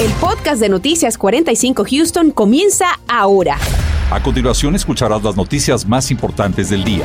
El podcast de Noticias 45 Houston comienza ahora. A continuación escucharás las noticias más importantes del día.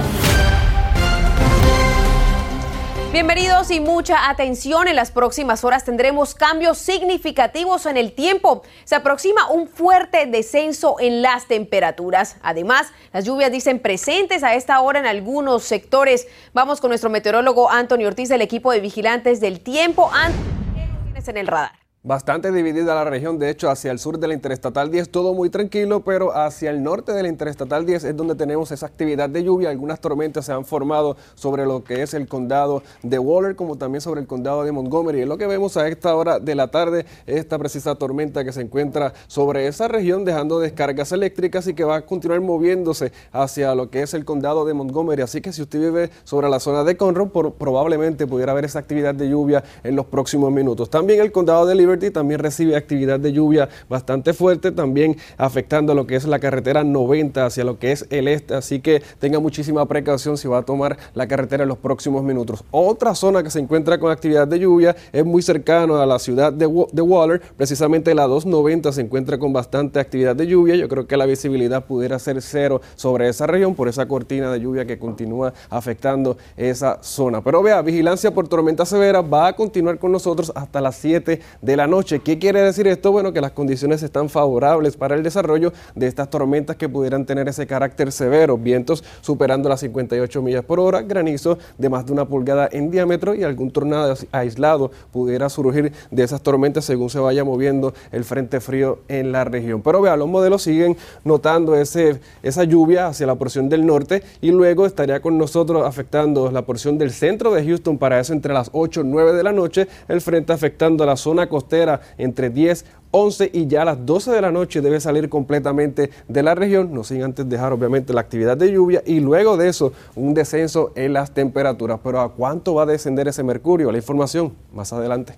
Bienvenidos y mucha atención. En las próximas horas tendremos cambios significativos en el tiempo. Se aproxima un fuerte descenso en las temperaturas. Además, las lluvias dicen presentes a esta hora en algunos sectores. Vamos con nuestro meteorólogo Antonio Ortiz del equipo de vigilantes del tiempo. Antonio, ¿qué tienes en el radar? Bastante dividida la región, de hecho hacia el sur de la Interestatal 10 todo muy tranquilo, pero hacia el norte de la Interestatal 10 es donde tenemos esa actividad de lluvia. Algunas tormentas se han formado sobre lo que es el condado de Waller, como también sobre el condado de Montgomery. Y lo que vemos a esta hora de la tarde es esta precisa tormenta que se encuentra sobre esa región, dejando descargas eléctricas y que va a continuar moviéndose hacia lo que es el condado de Montgomery. Así que si usted vive sobre la zona de Conroe, probablemente pudiera haber esa actividad de lluvia en los próximos minutos. También el condado de Liberty también recibe actividad de lluvia bastante fuerte, también afectando lo que es la carretera 90 hacia lo que es el este, así que tenga muchísima precaución si va a tomar la carretera en los próximos minutos. Otra zona que se encuentra con actividad de lluvia es muy cercano a la ciudad de, de Waller, precisamente la 290 se encuentra con bastante actividad de lluvia, yo creo que la visibilidad pudiera ser cero sobre esa región por esa cortina de lluvia que continúa afectando esa zona. Pero vea, vigilancia por tormenta severa va a continuar con nosotros hasta las 7 de la noche. ¿Qué quiere decir esto? Bueno, que las condiciones están favorables para el desarrollo de estas tormentas que pudieran tener ese carácter severo, vientos superando las 58 millas por hora, granizo de más de una pulgada en diámetro y algún tornado aislado pudiera surgir de esas tormentas según se vaya moviendo el frente frío en la región. Pero vea, los modelos siguen notando ese, esa lluvia hacia la porción del norte y luego estaría con nosotros afectando la porción del centro de Houston para eso entre las 8 y 9 de la noche, el frente afectando la zona costera entre 10, 11 y ya a las 12 de la noche debe salir completamente de la región, no sin antes dejar obviamente la actividad de lluvia y luego de eso un descenso en las temperaturas. Pero ¿a cuánto va a descender ese mercurio? La información más adelante.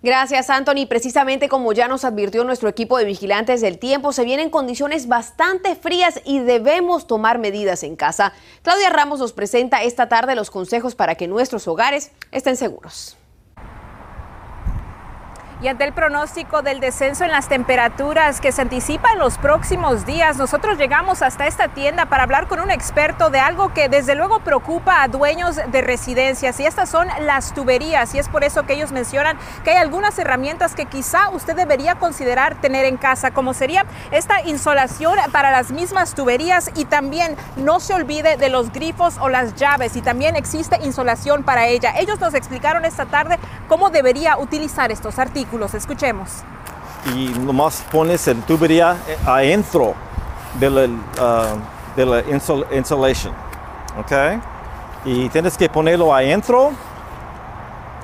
Gracias, Anthony. Precisamente como ya nos advirtió nuestro equipo de vigilantes del tiempo, se vienen condiciones bastante frías y debemos tomar medidas en casa. Claudia Ramos nos presenta esta tarde los consejos para que nuestros hogares estén seguros. Y ante el pronóstico del descenso en las temperaturas que se anticipa en los próximos días, nosotros llegamos hasta esta tienda para hablar con un experto de algo que desde luego preocupa a dueños de residencias y estas son las tuberías y es por eso que ellos mencionan que hay algunas herramientas que quizá usted debería considerar tener en casa, como sería esta insolación para las mismas tuberías y también no se olvide de los grifos o las llaves y también existe insolación para ella. Ellos nos explicaron esta tarde cómo debería utilizar estos artículos. Escuchemos. Y nomás pones el tubería eh, adentro de la, uh, de la insulation. ¿Ok? Y tienes que ponerlo adentro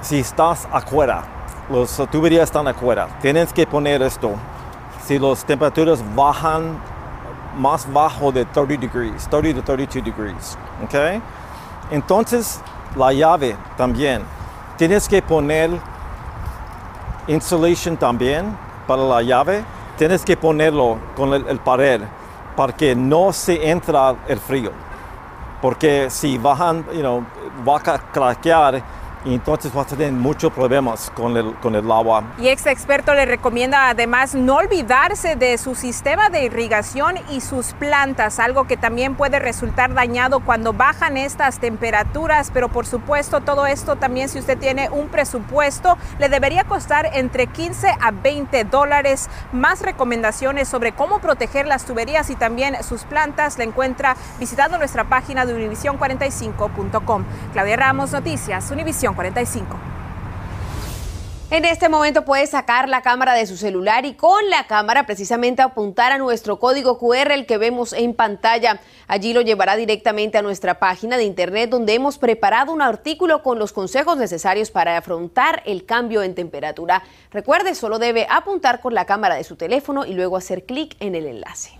si estás afuera. Las tuberías están afuera. Tienes que poner esto. Si las temperaturas bajan más bajo de 30 degrees, 30 to 32 degrees. ¿Ok? Entonces, la llave también. Tienes que poner insulation también para la llave, tienes que ponerlo con el, pared para que no se entra el frío. Porque si bajan, you know, va a craquear y entonces vas a tener muchos problemas con el, con el agua. Y este experto le recomienda además no olvidarse de su sistema de irrigación y sus plantas, algo que también puede resultar dañado cuando bajan estas temperaturas, pero por supuesto todo esto también si usted tiene un presupuesto le debería costar entre 15 a 20 dólares. Más recomendaciones sobre cómo proteger las tuberías y también sus plantas la encuentra visitando nuestra página de univision45.com. Claudia Ramos, Noticias, Univision 45. En este momento puede sacar la cámara de su celular y con la cámara precisamente apuntar a nuestro código QR, el que vemos en pantalla. Allí lo llevará directamente a nuestra página de internet donde hemos preparado un artículo con los consejos necesarios para afrontar el cambio en temperatura. Recuerde, solo debe apuntar con la cámara de su teléfono y luego hacer clic en el enlace.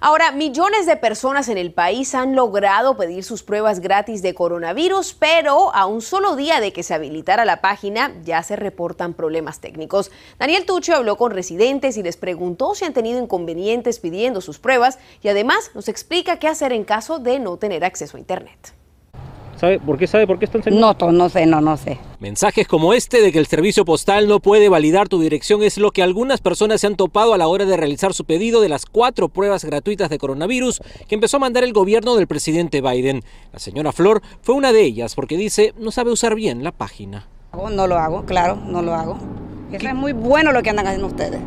Ahora, millones de personas en el país han logrado pedir sus pruebas gratis de coronavirus, pero a un solo día de que se habilitara la página ya se reportan problemas técnicos. Daniel Tucho habló con residentes y les preguntó si han tenido inconvenientes pidiendo sus pruebas y además nos explica qué hacer en caso de no tener acceso a Internet. ¿Sabe por qué sabe por qué están No, no sé, no, no sé. Mensajes como este de que el servicio postal no puede validar tu dirección es lo que algunas personas se han topado a la hora de realizar su pedido de las cuatro pruebas gratuitas de coronavirus que empezó a mandar el gobierno del presidente Biden. La señora Flor fue una de ellas porque dice no sabe usar bien la página. No lo hago, claro, no lo hago. Eso es muy bueno lo que andan haciendo ustedes.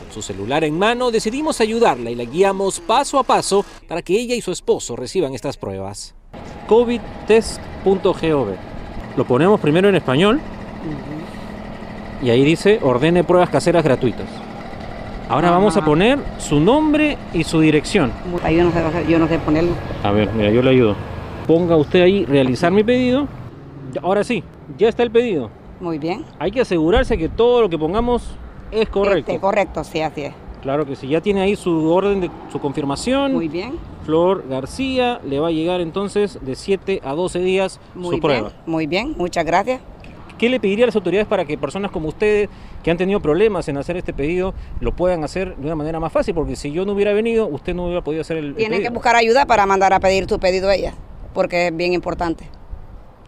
Con su celular en mano decidimos ayudarla y la guiamos paso a paso para que ella y su esposo reciban estas pruebas covidtest.gov. Lo ponemos primero en español y ahí dice ordene pruebas caseras gratuitas. Ahora vamos a poner su nombre y su dirección. Ahí yo no sé, yo no sé ponerlo. A ver, mira, yo le ayudo. Ponga usted ahí realizar mi pedido. Ahora sí, ya está el pedido. Muy bien. Hay que asegurarse que todo lo que pongamos es correcto. Este, correcto, sí, así es. Claro que sí, ya tiene ahí su orden de su confirmación. Muy bien. Flor García le va a llegar entonces de 7 a 12 días muy su prueba. Muy bien, muchas gracias. ¿Qué le pediría a las autoridades para que personas como ustedes que han tenido problemas en hacer este pedido lo puedan hacer de una manera más fácil? Porque si yo no hubiera venido, usted no hubiera podido hacer el, Tienen que buscar ayuda para mandar a pedir tu pedido a ella, porque es bien importante.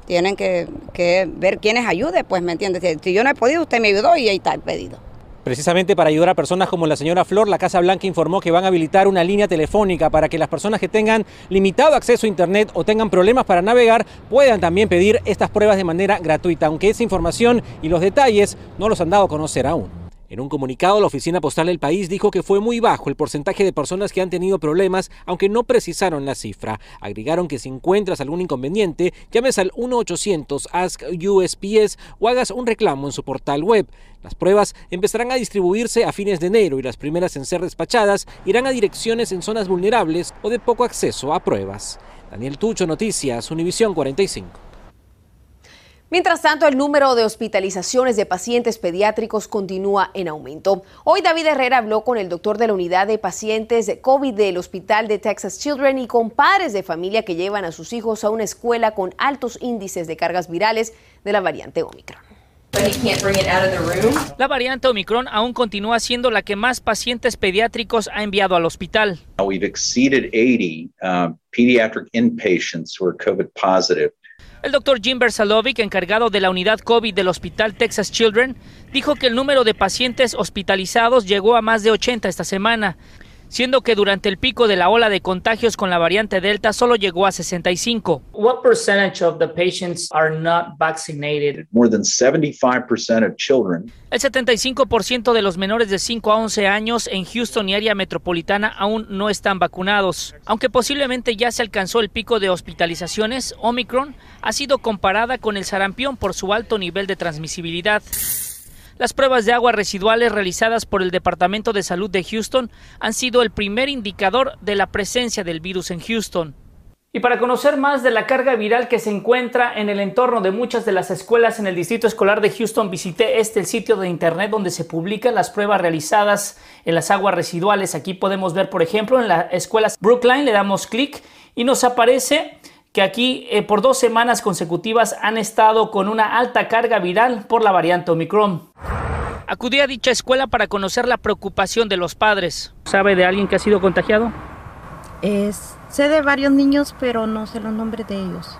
Tienen que, que ver quiénes ayude, pues, ¿me entiendes? Si yo no he podido, usted me ayudó y ahí está el pedido. Precisamente para ayudar a personas como la señora Flor, la Casa Blanca informó que van a habilitar una línea telefónica para que las personas que tengan limitado acceso a Internet o tengan problemas para navegar puedan también pedir estas pruebas de manera gratuita, aunque esa información y los detalles no los han dado a conocer aún. En un comunicado, la Oficina Postal del país dijo que fue muy bajo el porcentaje de personas que han tenido problemas, aunque no precisaron la cifra. Agregaron que si encuentras algún inconveniente, llames al 1-800-ASK-USPS o hagas un reclamo en su portal web. Las pruebas empezarán a distribuirse a fines de enero y las primeras en ser despachadas irán a direcciones en zonas vulnerables o de poco acceso a pruebas. Daniel Tucho, Noticias, Univisión 45. Mientras tanto, el número de hospitalizaciones de pacientes pediátricos continúa en aumento. Hoy David Herrera habló con el doctor de la unidad de pacientes de COVID del Hospital de Texas Children y con padres de familia que llevan a sus hijos a una escuela con altos índices de cargas virales de la variante Omicron. La variante Omicron aún continúa siendo la que más pacientes pediátricos ha enviado al hospital. We've exceeded 80 uh, pediatric inpatients who are COVID positive. El doctor Jim Bersalovic, encargado de la unidad COVID del Hospital Texas Children, dijo que el número de pacientes hospitalizados llegó a más de 80 esta semana siendo que durante el pico de la ola de contagios con la variante Delta solo llegó a 65. What percentage of the patients are not vaccinated? More than 75% of children. El 75% de los menores de 5 a 11 años en Houston y área metropolitana aún no están vacunados. Aunque posiblemente ya se alcanzó el pico de hospitalizaciones, Omicron ha sido comparada con el sarampión por su alto nivel de transmisibilidad. Las pruebas de agua residuales realizadas por el Departamento de Salud de Houston han sido el primer indicador de la presencia del virus en Houston. Y para conocer más de la carga viral que se encuentra en el entorno de muchas de las escuelas en el Distrito Escolar de Houston, visité este sitio de internet donde se publican las pruebas realizadas en las aguas residuales. Aquí podemos ver, por ejemplo, en la escuela Brookline, le damos clic y nos aparece que aquí eh, por dos semanas consecutivas han estado con una alta carga viral por la variante Omicron. Acudí a dicha escuela para conocer la preocupación de los padres. ¿Sabe de alguien que ha sido contagiado? Es, sé de varios niños, pero no sé los nombres de ellos.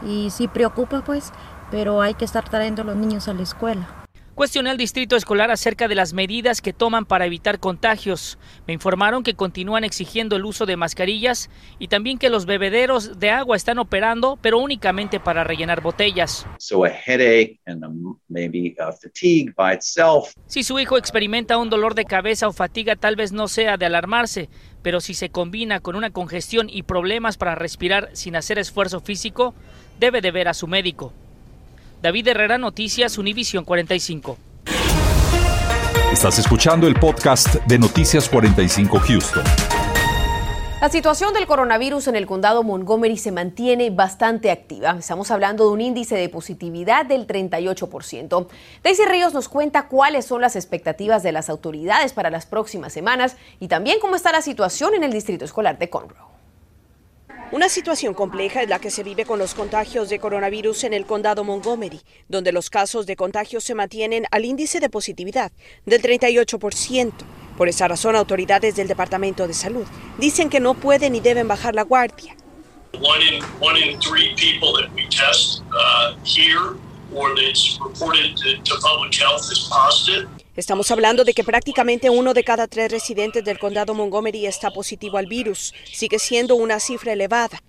Y sí preocupa, pues, pero hay que estar trayendo a los niños a la escuela. Cuestioné al distrito escolar acerca de las medidas que toman para evitar contagios. Me informaron que continúan exigiendo el uso de mascarillas y también que los bebederos de agua están operando, pero únicamente para rellenar botellas. Si su hijo experimenta un dolor de cabeza o fatiga, tal vez no sea de alarmarse, pero si se combina con una congestión y problemas para respirar sin hacer esfuerzo físico, debe de ver a su médico. David Herrera, Noticias Univisión 45. Estás escuchando el podcast de Noticias 45 Houston. La situación del coronavirus en el condado Montgomery se mantiene bastante activa. Estamos hablando de un índice de positividad del 38%. Daisy Ríos nos cuenta cuáles son las expectativas de las autoridades para las próximas semanas y también cómo está la situación en el distrito escolar de Conroe. Una situación compleja es la que se vive con los contagios de coronavirus en el condado Montgomery, donde los casos de contagio se mantienen al índice de positividad del 38%. Por esa razón, autoridades del Departamento de Salud dicen que no pueden ni deben bajar la guardia. Estamos hablando de que prácticamente uno de cada tres residentes del condado Montgomery está positivo al virus. Sigue siendo una cifra elevada.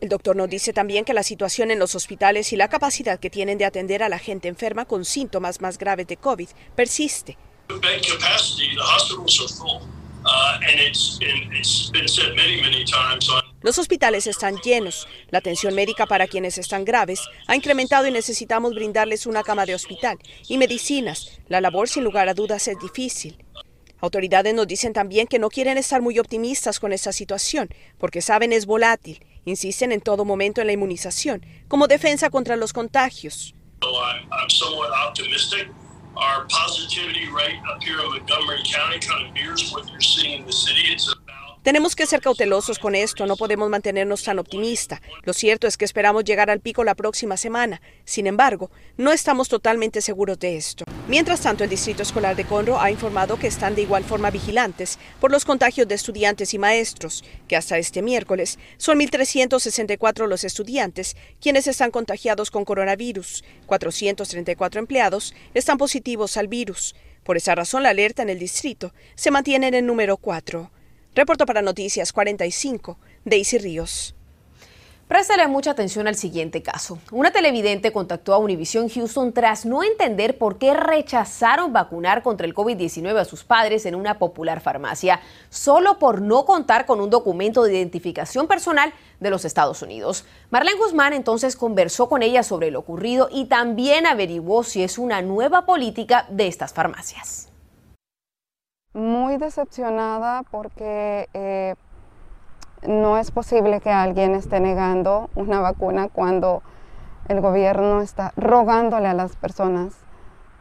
El doctor nos dice también que la situación en los hospitales y la capacidad que tienen de atender a la gente enferma con síntomas más graves de COVID persiste. Los hospitales están llenos. La atención médica para quienes están graves ha incrementado y necesitamos brindarles una cama de hospital y medicinas. La labor, sin lugar a dudas, es difícil. Autoridades nos dicen también que no quieren estar muy optimistas con esta situación, porque saben es volátil. Insisten en todo momento en la inmunización, como defensa contra los contagios. So I'm, I'm. Our positivity rate up here in Montgomery County kind of mirrors what you're seeing in the city. It's about Tenemos que ser cautelosos con esto, no podemos mantenernos tan optimistas. Lo cierto es que esperamos llegar al pico la próxima semana. Sin embargo, no estamos totalmente seguros de esto. Mientras tanto, el Distrito Escolar de Conroe ha informado que están de igual forma vigilantes por los contagios de estudiantes y maestros, que hasta este miércoles son 1.364 los estudiantes quienes están contagiados con coronavirus. 434 empleados están positivos al virus. Por esa razón, la alerta en el distrito se mantiene en el número 4. Reporto para Noticias 45, Daisy Ríos. Préstale mucha atención al siguiente caso. Una televidente contactó a Univision Houston tras no entender por qué rechazaron vacunar contra el COVID-19 a sus padres en una popular farmacia, solo por no contar con un documento de identificación personal de los Estados Unidos. Marlene Guzmán entonces conversó con ella sobre lo ocurrido y también averiguó si es una nueva política de estas farmacias. Muy decepcionada porque eh, no es posible que alguien esté negando una vacuna cuando el gobierno está rogándole a las personas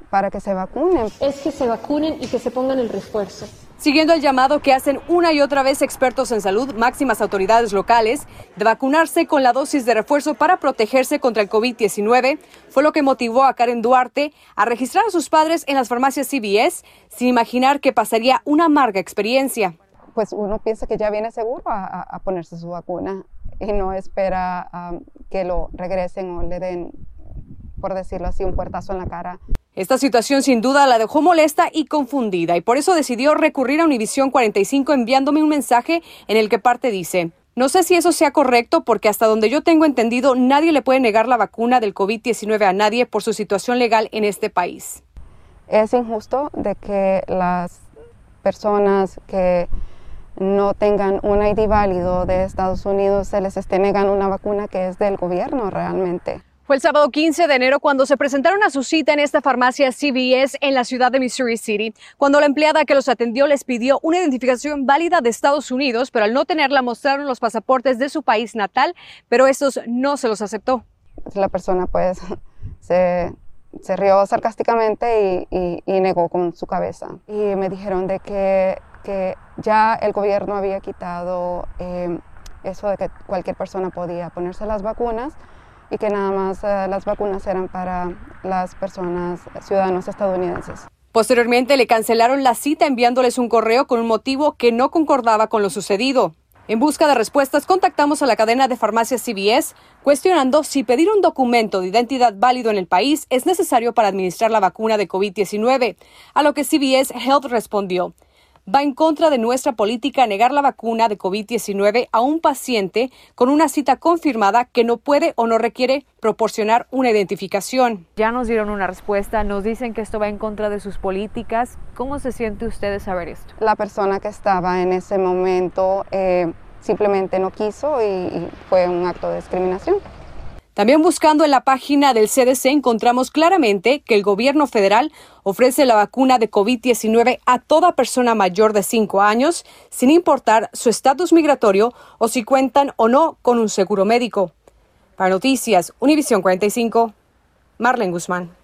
para que se vacunen. Es que se vacunen y que se pongan el refuerzo. Siguiendo el llamado que hacen una y otra vez expertos en salud, máximas autoridades locales, de vacunarse con la dosis de refuerzo para protegerse contra el COVID-19, fue lo que motivó a Karen Duarte a registrar a sus padres en las farmacias CVS sin imaginar que pasaría una amarga experiencia. Pues uno piensa que ya viene seguro a, ponerse su vacuna y no espera que lo regresen o le den, por decirlo así, un puertazo en la cara. Esta situación sin duda la dejó molesta y confundida y por eso decidió recurrir a Univisión 45 enviándome un mensaje en el que parte dice, no sé si eso sea correcto porque hasta donde yo tengo entendido nadie le puede negar la vacuna del COVID-19 a nadie por su situación legal en este país. Es injusto de que las personas que no tengan un ID válido de Estados Unidos se les esté negando una vacuna que es del gobierno realmente. El sábado 15 de enero cuando se presentaron a su cita en esta farmacia CVS en la ciudad de Missouri City, cuando la empleada que los atendió les pidió una identificación válida de Estados Unidos, pero al no tenerla mostraron los pasaportes de su país natal, pero estos no se los aceptó. La persona pues se, rió sarcásticamente y, negó con su cabeza. Y me dijeron de que, que ya el gobierno había quitado eh, eso de que cualquier persona podía ponerse las vacunas y que nada más eh, las vacunas eran para las personas ciudadanos estadounidenses. Posteriormente le cancelaron la cita enviándoles un correo con un motivo que no concordaba con lo sucedido. En busca de respuestas, contactamos a la cadena de farmacias CVS cuestionando si pedir un documento de identidad válido en el país es necesario para administrar la vacuna de COVID-19, a lo que CVS Health respondió va en contra de nuestra política negar la vacuna de COVID-19 a un paciente con una cita confirmada que no puede o no requiere proporcionar una identificación. Ya nos dieron una respuesta, nos dicen que esto va en contra de sus políticas. ¿Cómo se siente usted de saber esto? La persona que estaba en ese momento eh, simplemente no quiso y, y fue un acto de discriminación. También buscando en la página del CDC encontramos claramente que el gobierno federal ofrece la vacuna de COVID-19 a toda persona mayor de 5 años, sin importar su estatus migratorio o si cuentan o no con un seguro médico. Para Noticias, Univisión 45, Marlene Guzmán.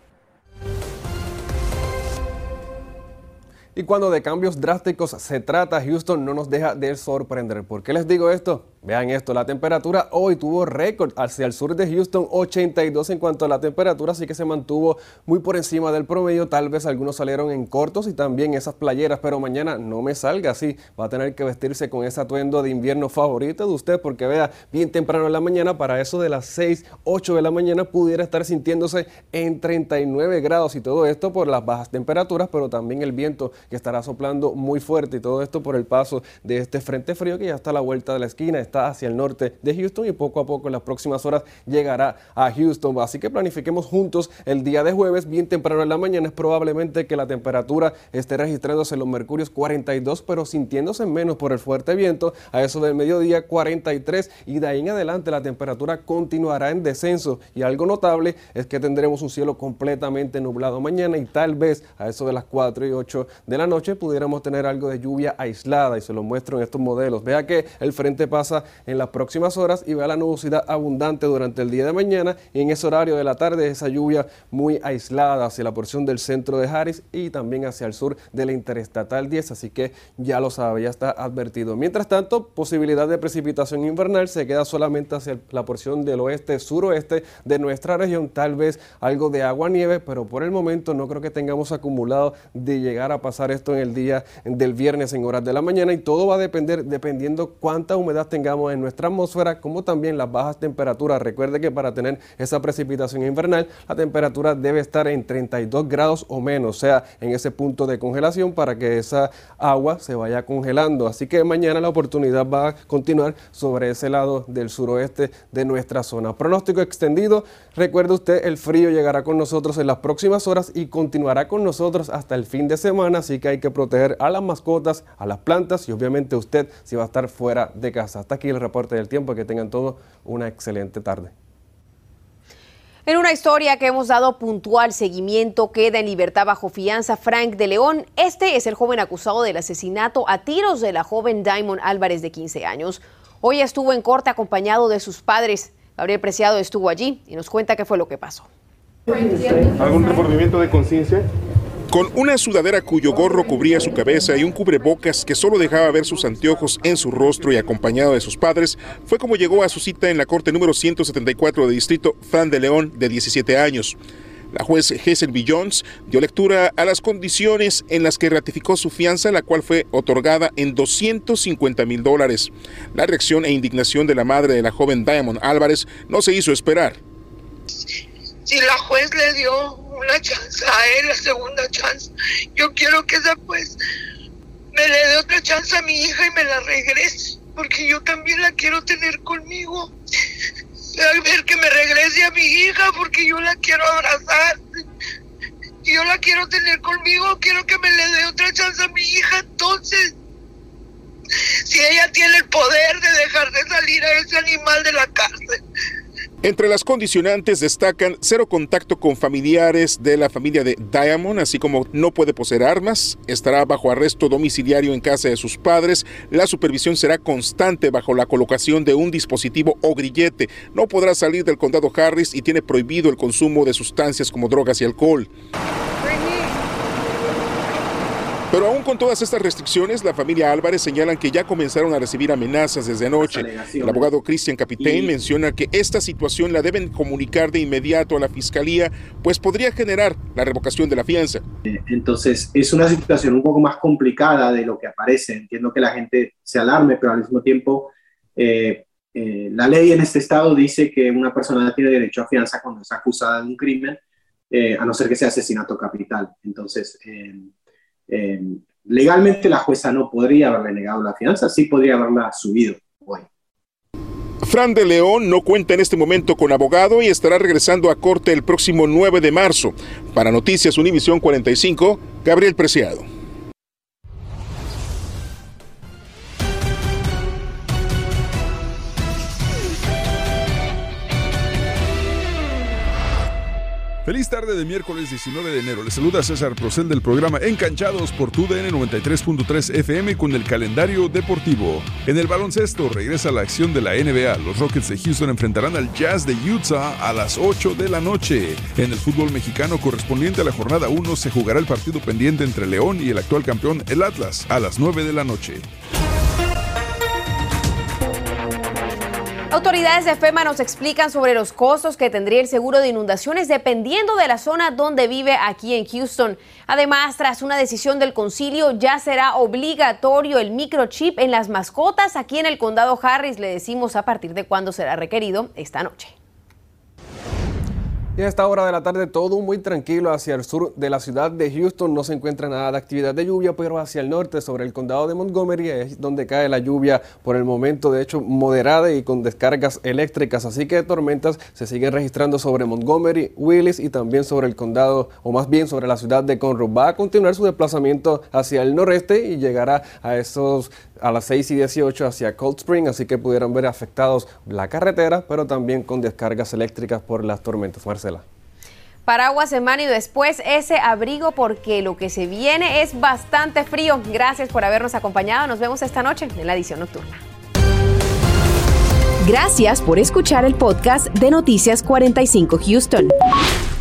Y cuando de cambios drásticos se trata, Houston no nos deja de sorprender. ¿Por qué les digo esto? Vean esto, la temperatura hoy tuvo récord hacia el sur de Houston, 82 en cuanto a la temperatura, así que se mantuvo muy por encima del promedio. Tal vez algunos salieron en cortos y también esas playeras, pero mañana no me salga así. Va a tener que vestirse con ese atuendo de invierno favorito de usted, porque vea, bien temprano en la mañana, para eso de las 6, 8 de la mañana, pudiera estar sintiéndose en 39 grados y todo esto por las bajas temperaturas, pero también el viento que estará soplando muy fuerte y todo esto por el paso de este frente frío que ya está a la vuelta de la esquina. Está hacia el norte de Houston y poco a poco en las próximas horas llegará a Houston. Así que planifiquemos juntos el día de jueves, bien temprano en la mañana. Es probablemente que la temperatura esté registrándose en los mercurios 42, pero sintiéndose menos por el fuerte viento. A eso del mediodía 43 y de ahí en adelante la temperatura continuará en descenso. Y algo notable es que tendremos un cielo completamente nublado mañana y tal vez a eso de las 4 y 8 de la noche pudiéramos tener algo de lluvia aislada y se lo muestro en estos modelos. Vea que el frente pasa en las próximas horas y vea la nubosidad abundante durante el día de mañana. Y en ese horario de la tarde esa lluvia muy aislada hacia la porción del centro de Harris y también hacia el sur de la Interestatal 10, así que ya lo sabe, ya está advertido. Mientras tanto, posibilidad de precipitación invernal se queda solamente hacia la porción del oeste, suroeste de nuestra región, tal vez algo de agua nieve, pero por el momento no creo que tengamos acumulado de llegar a pasar esto en el día del viernes en horas de la mañana. Y todo va a depender dependiendo cuánta humedad tengamos en nuestra atmósfera, como también las bajas temperaturas. Recuerde que para tener esa precipitación invernal, la temperatura debe estar en 32 grados o menos, o sea, en ese punto de congelación para que esa agua se vaya congelando. Así que mañana la oportunidad va a continuar sobre ese lado del suroeste de nuestra zona. Pronóstico extendido. Recuerde usted, el frío llegará con nosotros en las próximas horas y continuará con nosotros hasta el fin de semana, así que hay que proteger a las mascotas, a las plantas y obviamente usted si va a estar fuera de casa. Hasta aquí el reporte del tiempo. Que tengan todos una excelente tarde. En una historia que hemos dado puntual seguimiento, queda en libertad bajo fianza Frank de León. Este es el joven acusado del asesinato a tiros de la joven Diamond Álvarez de 15 años. Hoy estuvo en corte acompañado de sus padres. Gabriel Preciado estuvo allí y nos cuenta qué fue lo que pasó. ¿Algún remordimiento de conciencia? Con una sudadera cuyo gorro cubría su cabeza y un cubrebocas que solo dejaba ver sus anteojos en su rostro y acompañado de sus padres, fue como llegó a su cita en la corte número 174 de distrito Fan de León, de 17 años. La juez Hazel B. Jones dio lectura a las condiciones en las que ratificó su fianza, la cual fue otorgada en 250 mil dólares. La reacción e indignación de la madre de la joven Diamond Álvarez no se hizo esperar. Si la juez le dio una chance a él, la segunda chance, yo quiero que esa juez me le dé otra chance a mi hija y me la regrese, porque yo también la quiero tener conmigo. A ver que me regrese a mi hija, porque yo la quiero abrazar. Yo la quiero tener conmigo, quiero que me le dé otra chance a mi hija, entonces si ella tiene el poder de dejar de salir a ese animal de la cárcel. Entre las condicionantes destacan cero contacto con familiares de la familia de Diamond, así como no puede poseer armas, estará bajo arresto domiciliario en casa de sus padres, la supervisión será constante bajo la colocación de un dispositivo o grillete, no podrá salir del condado Harris y tiene prohibido el consumo de sustancias como drogas y alcohol. Pero aún con todas estas restricciones, la familia Álvarez señalan que ya comenzaron a recibir amenazas desde anoche. El abogado Christian Capitaine menciona que esta situación la deben comunicar de inmediato a la fiscalía, pues podría generar la revocación de la fianza. Entonces, es una situación un poco más complicada de lo que aparece. Entiendo que la gente se alarme, pero al mismo tiempo, eh, eh, la ley en este estado dice que una persona tiene derecho a fianza cuando es acusada de un crimen, eh, a no ser que sea asesinato capital. Entonces, eh, legalmente la jueza no podría haberle negado la fianza, sí podría haberla subido hoy. Fran de León no cuenta en este momento con abogado y estará regresando a corte el próximo 9 de marzo. Para Noticias Univisión 45, Gabriel Preciado. Feliz tarde de miércoles 19 de enero. Les saluda César Procel del programa Encanchados por TUDN 93.3 FM con el calendario deportivo. En el baloncesto regresa la acción de la NBA. Los Rockets de Houston enfrentarán al Jazz de Utah a las 8 de la noche. En el fútbol mexicano correspondiente a la jornada 1 se jugará el partido pendiente entre León y el actual campeón, el Atlas, a las 9 de la noche. Autoridades de FEMA nos explican sobre los costos que tendría el seguro de inundaciones dependiendo de la zona donde vive aquí en Houston. Además, tras una decisión del concilio, ya será obligatorio el microchip en las mascotas aquí en el condado Harris. Le decimos a partir de cuándo será requerido esta noche. Y a esta hora de la tarde todo muy tranquilo hacia el sur de la ciudad de Houston. No se encuentra nada de actividad de lluvia, pero hacia el norte, sobre el condado de Montgomery, es donde cae la lluvia por el momento, de hecho, moderada y con descargas eléctricas. Así que tormentas se siguen registrando sobre Montgomery, Willis y también sobre el condado, o más bien sobre la ciudad de Conroe. Va a continuar su desplazamiento hacia el noreste y llegará a esos a las 6 y 18 hacia Cold Spring, así que pudieron ver afectados la carretera, pero también con descargas eléctricas por las tormentas. Marcela. Paraguas en mano y después ese abrigo porque lo que se viene es bastante frío. Gracias por habernos acompañado. Nos vemos esta noche en la edición nocturna. Gracias por escuchar el podcast de Noticias 45 Houston.